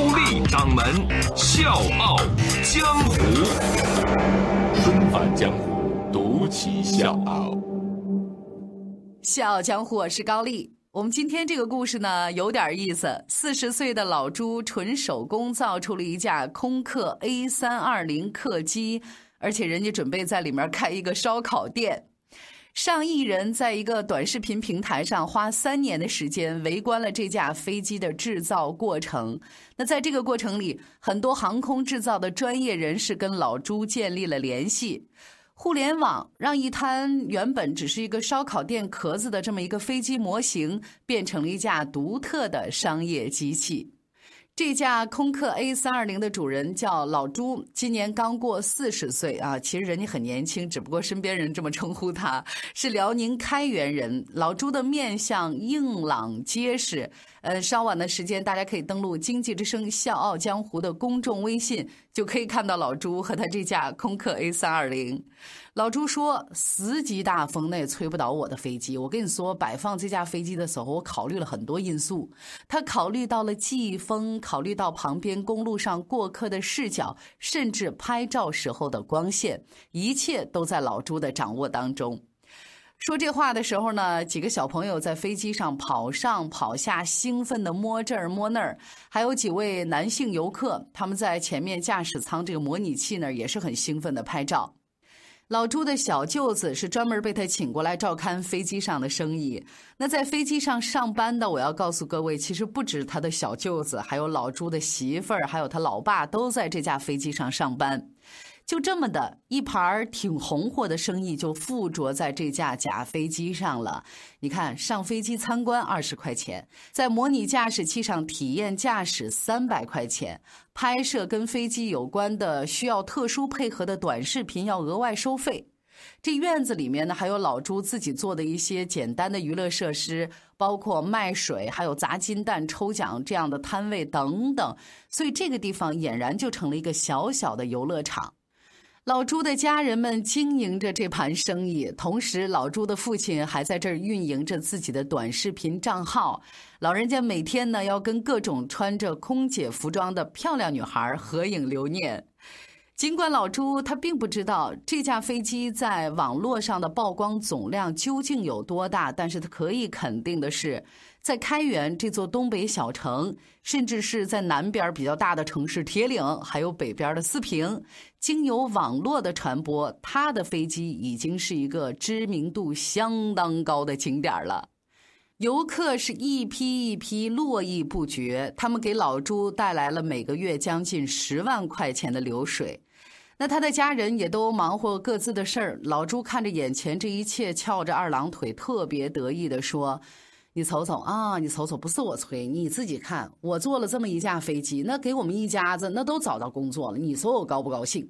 高丽掌门笑傲江湖，重返江湖，独骑笑傲。笑傲江湖，我是高丽。我们今天这个故事呢，有点意思。四十岁的老朱纯手工造出了一架空客 A 三二零客机，而且人家准备在里面开一个烧烤店。上亿人在一个短视频平台上花三年的时间围观了这架飞机的制造过程。那在这个过程里，很多航空制造的专业人士跟老朱建立了联系。互联网让一滩原本只是一个烧烤店壳子的这么一个飞机模型，变成了一架独特的商业机器。这架空客 A 三二零的主人叫老朱，今年刚过四十岁啊。其实人家很年轻，只不过身边人这么称呼他。是辽宁开原人。老朱的面相硬朗结实。呃，稍晚的时间，大家可以登录《经济之声·笑傲江湖》的公众微信，就可以看到老朱和他这架空客 A 三二零。老朱说：“十级大风那也吹不倒我的飞机。我跟你说，摆放这架飞机的时候，我考虑了很多因素。他考虑到了季风，考虑到旁边公路上过客的视角，甚至拍照时候的光线，一切都在老朱的掌握当中。”说这话的时候呢，几个小朋友在飞机上跑上跑下，兴奋地摸这儿摸那儿；还有几位男性游客，他们在前面驾驶舱这个模拟器那儿也是很兴奋地拍照。老朱的小舅子是专门被他请过来照看飞机上的生意。那在飞机上上班的，我要告诉各位，其实不止他的小舅子，还有老朱的媳妇儿，还有他老爸都在这架飞机上上班。就这么的一盘挺红火的生意就附着在这架假飞机上了。你看，上飞机参观二十块钱，在模拟驾驶器上体验驾驶三百块钱，拍摄跟飞机有关的需要特殊配合的短视频要额外收费。这院子里面呢，还有老朱自己做的一些简单的娱乐设施，包括卖水、还有砸金蛋、抽奖这样的摊位等等。所以这个地方俨然就成了一个小小的游乐场。老朱的家人们经营着这盘生意，同时老朱的父亲还在这儿运营着自己的短视频账号。老人家每天呢要跟各种穿着空姐服装的漂亮女孩合影留念。尽管老朱他并不知道这架飞机在网络上的曝光总量究竟有多大，但是他可以肯定的是。在开原这座东北小城，甚至是在南边比较大的城市铁岭，还有北边的四平，经由网络的传播，他的飞机已经是一个知名度相当高的景点了。游客是一批一批络绎不绝，他们给老朱带来了每个月将近十万块钱的流水。那他的家人也都忙活各自的事儿，老朱看着眼前这一切，翘着二郎腿，特别得意地说。你瞅瞅啊，你瞅瞅，不是我吹，你自己看，我坐了这么一架飞机，那给我们一家子那都找到工作了，你说我高不高兴？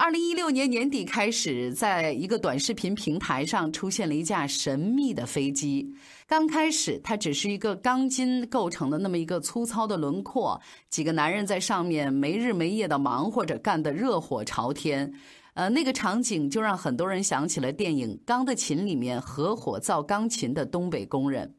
二零一六年年底开始，在一个短视频平台上出现了一架神秘的飞机。刚开始，它只是一个钢筋构成的那么一个粗糙的轮廓，几个男人在上面没日没夜的忙活着，干得热火朝天。呃，那个场景就让很多人想起了电影《钢的琴》里面合伙造钢琴的东北工人。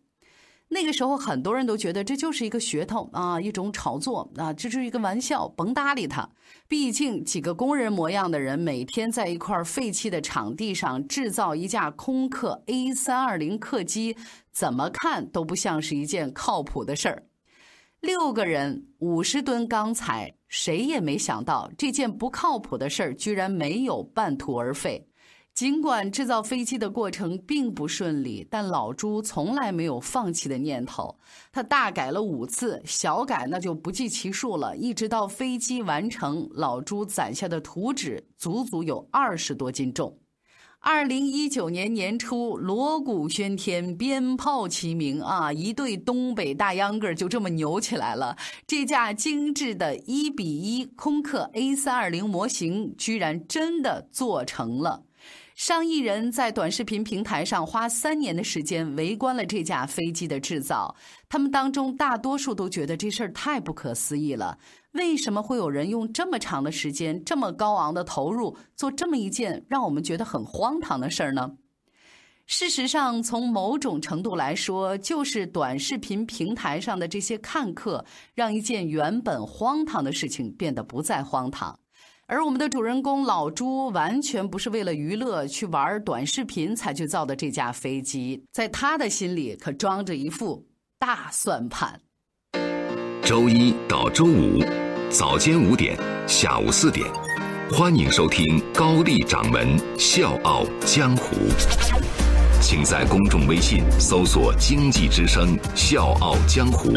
那个时候，很多人都觉得这就是一个噱头啊，一种炒作啊，这是一个玩笑，甭搭理他。毕竟几个工人模样的人每天在一块废弃的场地上制造一架空客 A 三二零客机，怎么看都不像是一件靠谱的事儿。六个人，五十吨钢材，谁也没想到这件不靠谱的事儿居然没有半途而废。尽管制造飞机的过程并不顺利，但老朱从来没有放弃的念头。他大改了五次，小改那就不计其数了。一直到飞机完成，老朱攒下的图纸足足有二十多斤重。二零一九年年初，锣鼓喧天，鞭炮齐鸣啊！一对东北大秧歌就这么扭起来了。这架精致的一比一空客 A 三二零模型，居然真的做成了。上亿人在短视频平台上花三年的时间围观了这架飞机的制造，他们当中大多数都觉得这事儿太不可思议了。为什么会有人用这么长的时间、这么高昂的投入做这么一件让我们觉得很荒唐的事儿呢？事实上，从某种程度来说，就是短视频平台上的这些看客，让一件原本荒唐的事情变得不再荒唐。而我们的主人公老朱完全不是为了娱乐去玩短视频才去造的这架飞机，在他的心里可装着一副大算盘。周一到周五早间五点，下午四点，欢迎收听高丽掌门笑傲江湖，请在公众微信搜索“经济之声笑傲江湖”，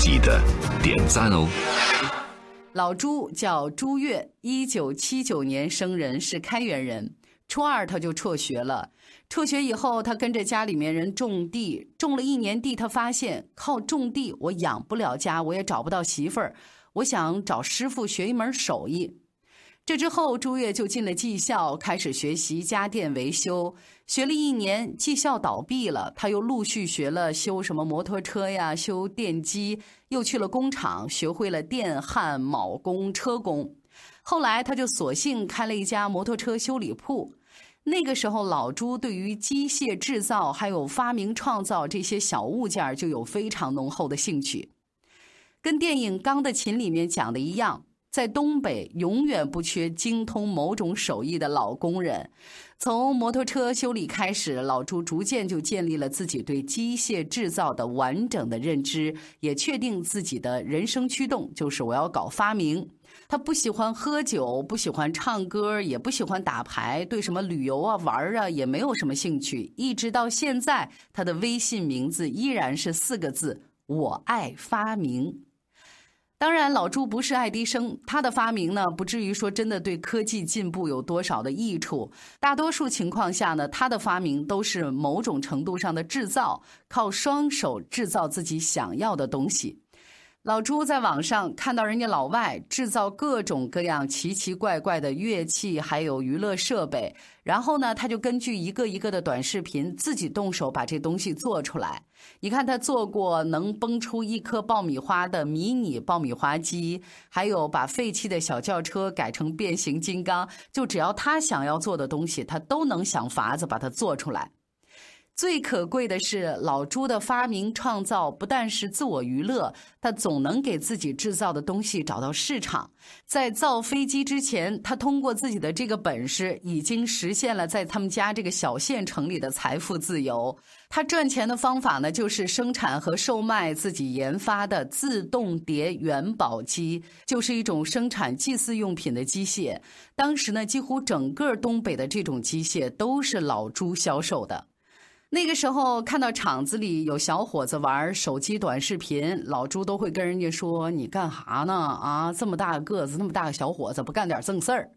记得点赞哦。老朱叫朱月，一九七九年生人，是开原人。初二他就辍学了。辍学以后，他跟着家里面人种地，种了一年地，他发现靠种地我养不了家，我也找不到媳妇儿。我想找师傅学一门手艺。这之后，朱越就进了技校，开始学习家电维修。学了一年，技校倒闭了，他又陆续学了修什么摩托车呀，修电机，又去了工厂，学会了电焊、铆工、车工。后来，他就索性开了一家摩托车修理铺。那个时候，老朱对于机械制造还有发明创造这些小物件就有非常浓厚的兴趣，跟电影《钢的琴》里面讲的一样。在东北，永远不缺精通某种手艺的老工人。从摩托车修理开始，老朱逐渐就建立了自己对机械制造的完整的认知，也确定自己的人生驱动就是我要搞发明。他不喜欢喝酒，不喜欢唱歌，也不喜欢打牌，对什么旅游啊、玩啊也没有什么兴趣。一直到现在，他的微信名字依然是四个字：我爱发明。当然，老朱不是爱迪生，他的发明呢，不至于说真的对科技进步有多少的益处。大多数情况下呢，他的发明都是某种程度上的制造，靠双手制造自己想要的东西。老朱在网上看到人家老外制造各种各样奇奇怪怪的乐器，还有娱乐设备，然后呢，他就根据一个一个的短视频，自己动手把这东西做出来。你看，他做过能崩出一颗爆米花的迷你爆米花机，还有把废弃的小轿车改成变形金刚，就只要他想要做的东西，他都能想法子把它做出来。最可贵的是，老朱的发明创造不但是自我娱乐，他总能给自己制造的东西找到市场。在造飞机之前，他通过自己的这个本事，已经实现了在他们家这个小县城里的财富自由。他赚钱的方法呢，就是生产和售卖自己研发的自动叠元宝机，就是一种生产祭祀用品的机械。当时呢，几乎整个东北的这种机械都是老朱销售的。那个时候看到厂子里有小伙子玩手机短视频，老朱都会跟人家说：“你干哈呢？啊，这么大个子，那么大个小伙子，不干点正事儿？”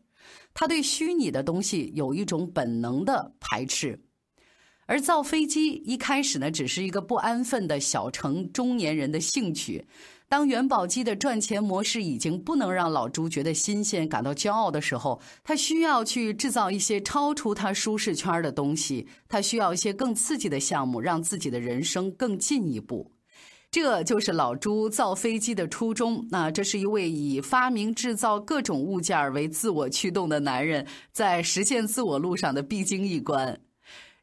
他对虚拟的东西有一种本能的排斥。而造飞机一开始呢，只是一个不安分的小城中年人的兴趣。当元宝机的赚钱模式已经不能让老朱觉得新鲜、感到骄傲的时候，他需要去制造一些超出他舒适圈的东西。他需要一些更刺激的项目，让自己的人生更进一步。这就是老朱造飞机的初衷。那这是一位以发明制造各种物件为自我驱动的男人，在实现自我路上的必经一关。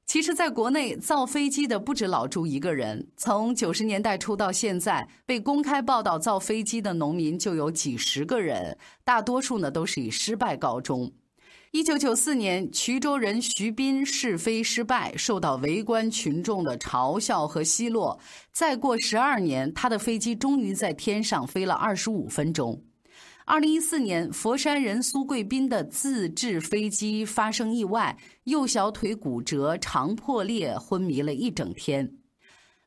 其实，在国内造飞机的不止老朱一个人。从九十年代初到现在，被公开报道造飞机的农民就有几十个人，大多数呢都是以失败告终。一九九四年，衢州人徐斌试飞失败，受到围观群众的嘲笑和奚落。再过十二年，他的飞机终于在天上飞了二十五分钟。二零一四年，佛山人苏贵斌的自制飞机发生意外，右小腿骨折，肠破裂，昏迷了一整天。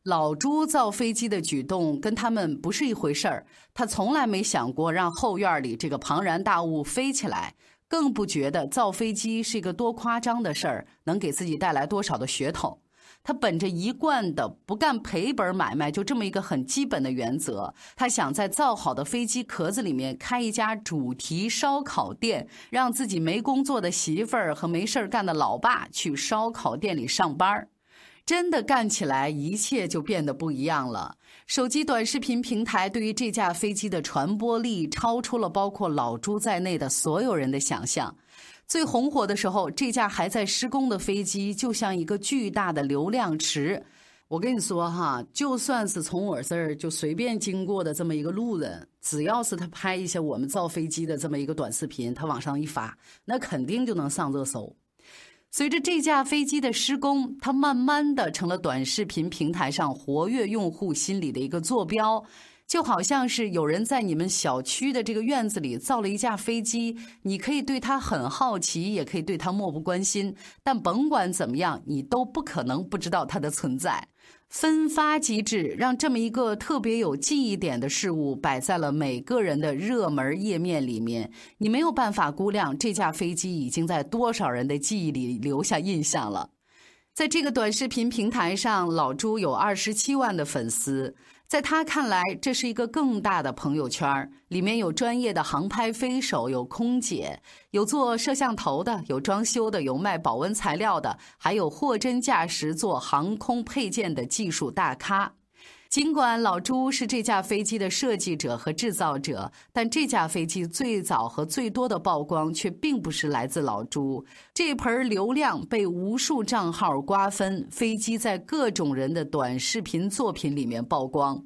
老朱造飞机的举动跟他们不是一回事儿，他从来没想过让后院里这个庞然大物飞起来。更不觉得造飞机是一个多夸张的事儿，能给自己带来多少的噱头。他本着一贯的不干赔本买卖，就这么一个很基本的原则，他想在造好的飞机壳子里面开一家主题烧烤店，让自己没工作的媳妇儿和没事儿干的老爸去烧烤店里上班儿。真的干起来，一切就变得不一样了。手机短视频平台对于这架飞机的传播力，超出了包括老朱在内的所有人的想象。最红火的时候，这架还在施工的飞机就像一个巨大的流量池。我跟你说哈，就算是从我这儿就随便经过的这么一个路人，只要是他拍一些我们造飞机的这么一个短视频，他往上一发，那肯定就能上热搜。随着这架飞机的施工，它慢慢的成了短视频平台上活跃用户心理的一个坐标。就好像是有人在你们小区的这个院子里造了一架飞机，你可以对它很好奇，也可以对它漠不关心，但甭管怎么样，你都不可能不知道它的存在。分发机制让这么一个特别有记忆点的事物摆在了每个人的热门页面里面，你没有办法估量这架飞机已经在多少人的记忆里留下印象了。在这个短视频平台上，老朱有二十七万的粉丝。在他看来，这是一个更大的朋友圈里面有专业的航拍飞手，有空姐，有做摄像头的，有装修的，有卖保温材料的，还有货真价实做航空配件的技术大咖。尽管老朱是这架飞机的设计者和制造者，但这架飞机最早和最多的曝光却并不是来自老朱。这盆流量被无数账号瓜分，飞机在各种人的短视频作品里面曝光。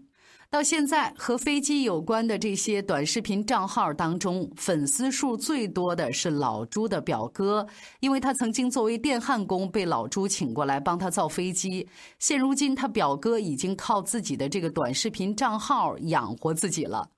到现在，和飞机有关的这些短视频账号当中，粉丝数最多的是老朱的表哥，因为他曾经作为电焊工被老朱请过来帮他造飞机。现如今，他表哥已经靠自己的这个短视频账号养活自己了。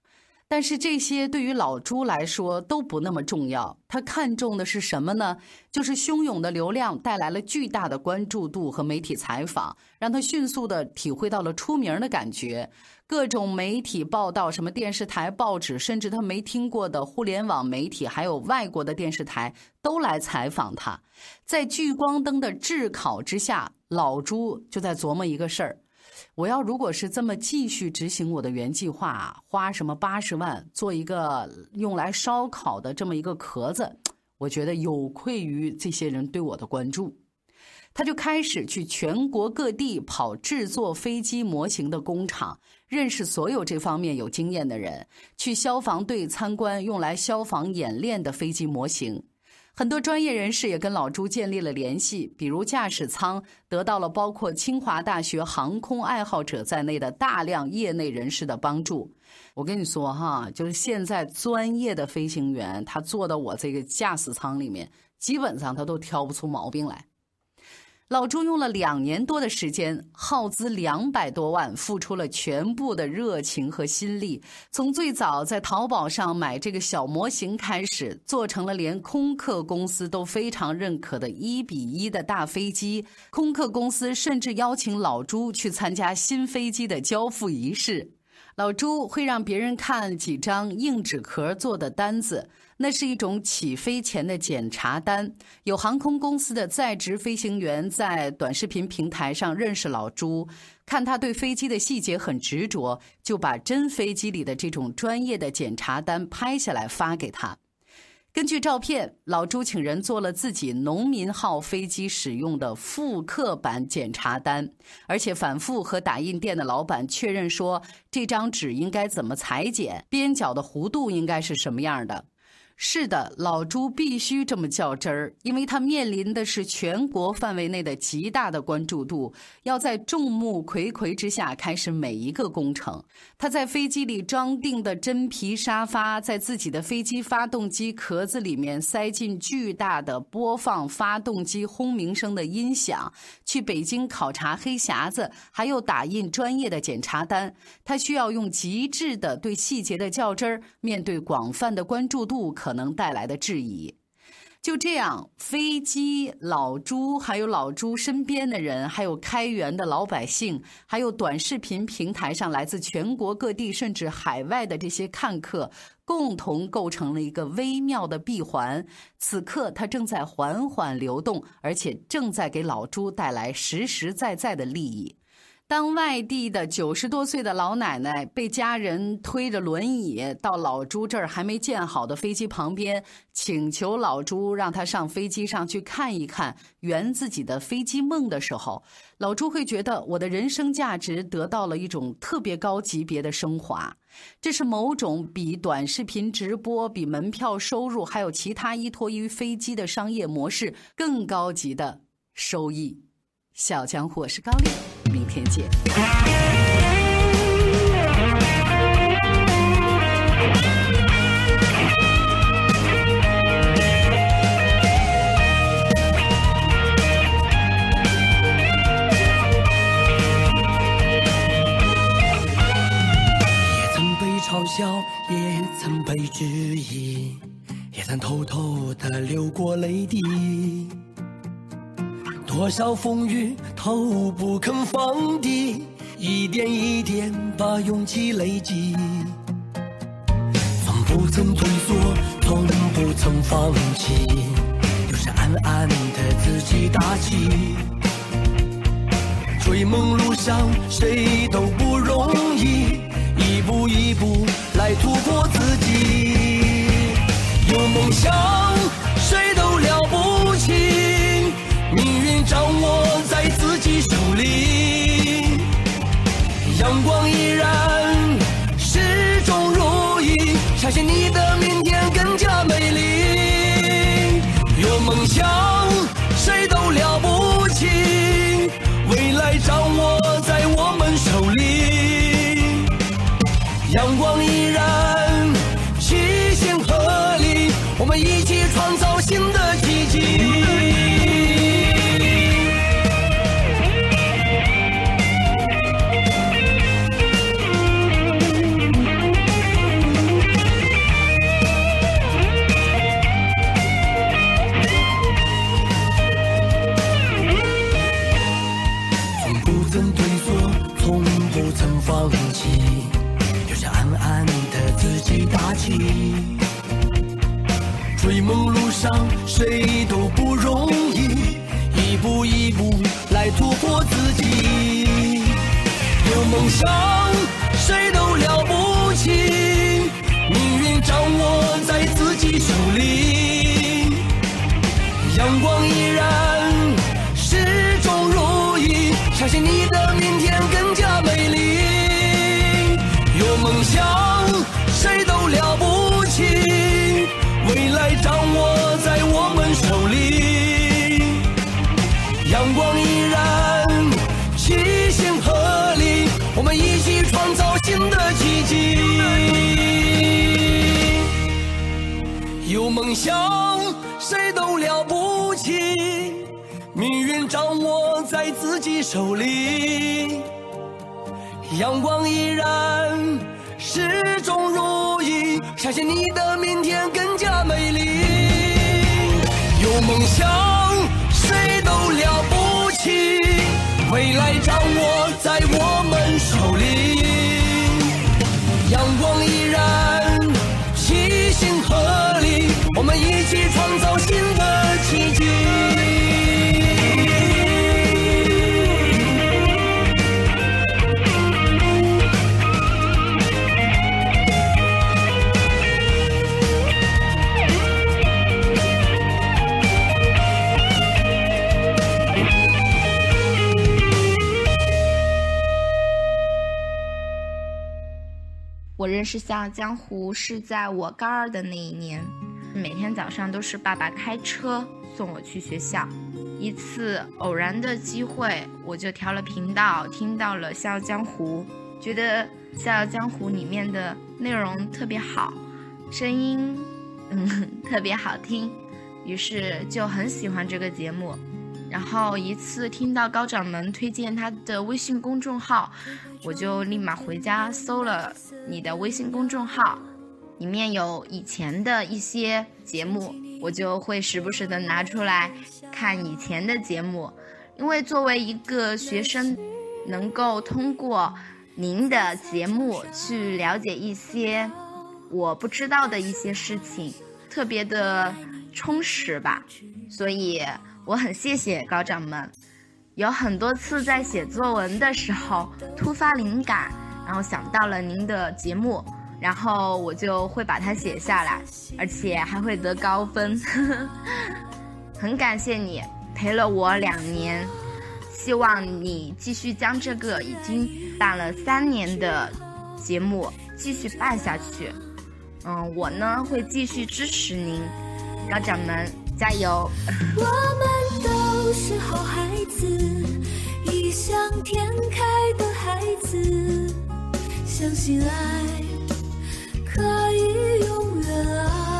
但是这些对于老朱来说都不那么重要，他看重的是什么呢？就是汹涌的流量带来了巨大的关注度和媒体采访，让他迅速的体会到了出名的感觉。各种媒体报道，什么电视台、报纸，甚至他没听过的互联网媒体，还有外国的电视台都来采访他。在聚光灯的炙烤之下，老朱就在琢磨一个事儿。我要如果是这么继续执行我的原计划，花什么八十万做一个用来烧烤的这么一个壳子，我觉得有愧于这些人对我的关注。他就开始去全国各地跑制作飞机模型的工厂，认识所有这方面有经验的人，去消防队参观用来消防演练的飞机模型。很多专业人士也跟老朱建立了联系，比如驾驶舱得到了包括清华大学航空爱好者在内的大量业内人士的帮助。我跟你说哈，就是现在专业的飞行员，他坐到我这个驾驶舱里面，基本上他都挑不出毛病来。老朱用了两年多的时间，耗资两百多万，付出了全部的热情和心力。从最早在淘宝上买这个小模型开始，做成了连空客公司都非常认可的一比一的大飞机。空客公司甚至邀请老朱去参加新飞机的交付仪式。老朱会让别人看几张硬纸壳做的单子。那是一种起飞前的检查单。有航空公司的在职飞行员在短视频平台上认识老朱，看他对飞机的细节很执着，就把真飞机里的这种专业的检查单拍下来发给他。根据照片，老朱请人做了自己农民号飞机使用的复刻版检查单，而且反复和打印店的老板确认说，这张纸应该怎么裁剪，边角的弧度应该是什么样的。是的，老朱必须这么较真儿，因为他面临的是全国范围内的极大的关注度，要在众目睽睽之下开始每一个工程。他在飞机里装订的真皮沙发，在自己的飞机发动机壳子里面塞进巨大的播放发动机轰鸣声的音响，去北京考察黑匣子，还有打印专业的检查单。他需要用极致的对细节的较真儿，面对广泛的关注度。可能带来的质疑，就这样，飞机老朱，还有老朱身边的人，还有开源的老百姓，还有短视频平台上来自全国各地甚至海外的这些看客，共同构成了一个微妙的闭环。此刻，它正在缓缓流动，而且正在给老朱带来实实在在的利益。当外地的九十多岁的老奶奶被家人推着轮椅到老朱这儿还没建好的飞机旁边，请求老朱让他上飞机上去看一看，圆自己的飞机梦的时候，老朱会觉得我的人生价值得到了一种特别高级别的升华。这是某种比短视频直播、比门票收入还有其他依托于飞机的商业模式更高级的收益。小江湖，我是高丽。天见。也曾被嘲笑，也曾被质疑，也曾偷偷的流过泪滴。多少风雨头不肯放低，一点一点把勇气累积。从不曾退缩，从不曾放弃，就是暗暗的自己打气。追梦路上谁都不容易，一步一步来突破自己。有梦想，谁都了不起。命运掌握在自己里，阳光依然始终如一，相信你的明天更加美丽。有梦想，谁都了不起，未来掌握在我们手里，阳光依然，在自己手里，阳光依然，始终如一，相信你的明天更加。美丽，有梦想，谁都了不起。未来掌握在我们手识《笑傲江湖》是在我高二的那一年，每天早上都是爸爸开车送我去学校。一次偶然的机会，我就调了频道，听到了《笑傲江湖》，觉得《笑傲江湖》里面的内容特别好，声音嗯 特别好听，于是就很喜欢这个节目。然后一次听到高掌门推荐他的微信公众号，我就立马回家搜了你的微信公众号，里面有以前的一些节目，我就会时不时的拿出来看以前的节目，因为作为一个学生，能够通过您的节目去了解一些我不知道的一些事情，特别的充实吧。所以我很谢谢高掌门。有很多次在写作文的时候突发灵感，然后想到了您的节目，然后我就会把它写下来，而且还会得高分。很感谢你陪了我两年，希望你继续将这个已经办了三年的节目继续办下去。嗯，我呢会继续支持您，高掌门加油。我们都是好孩子异想天开的孩子相信爱可以永远啊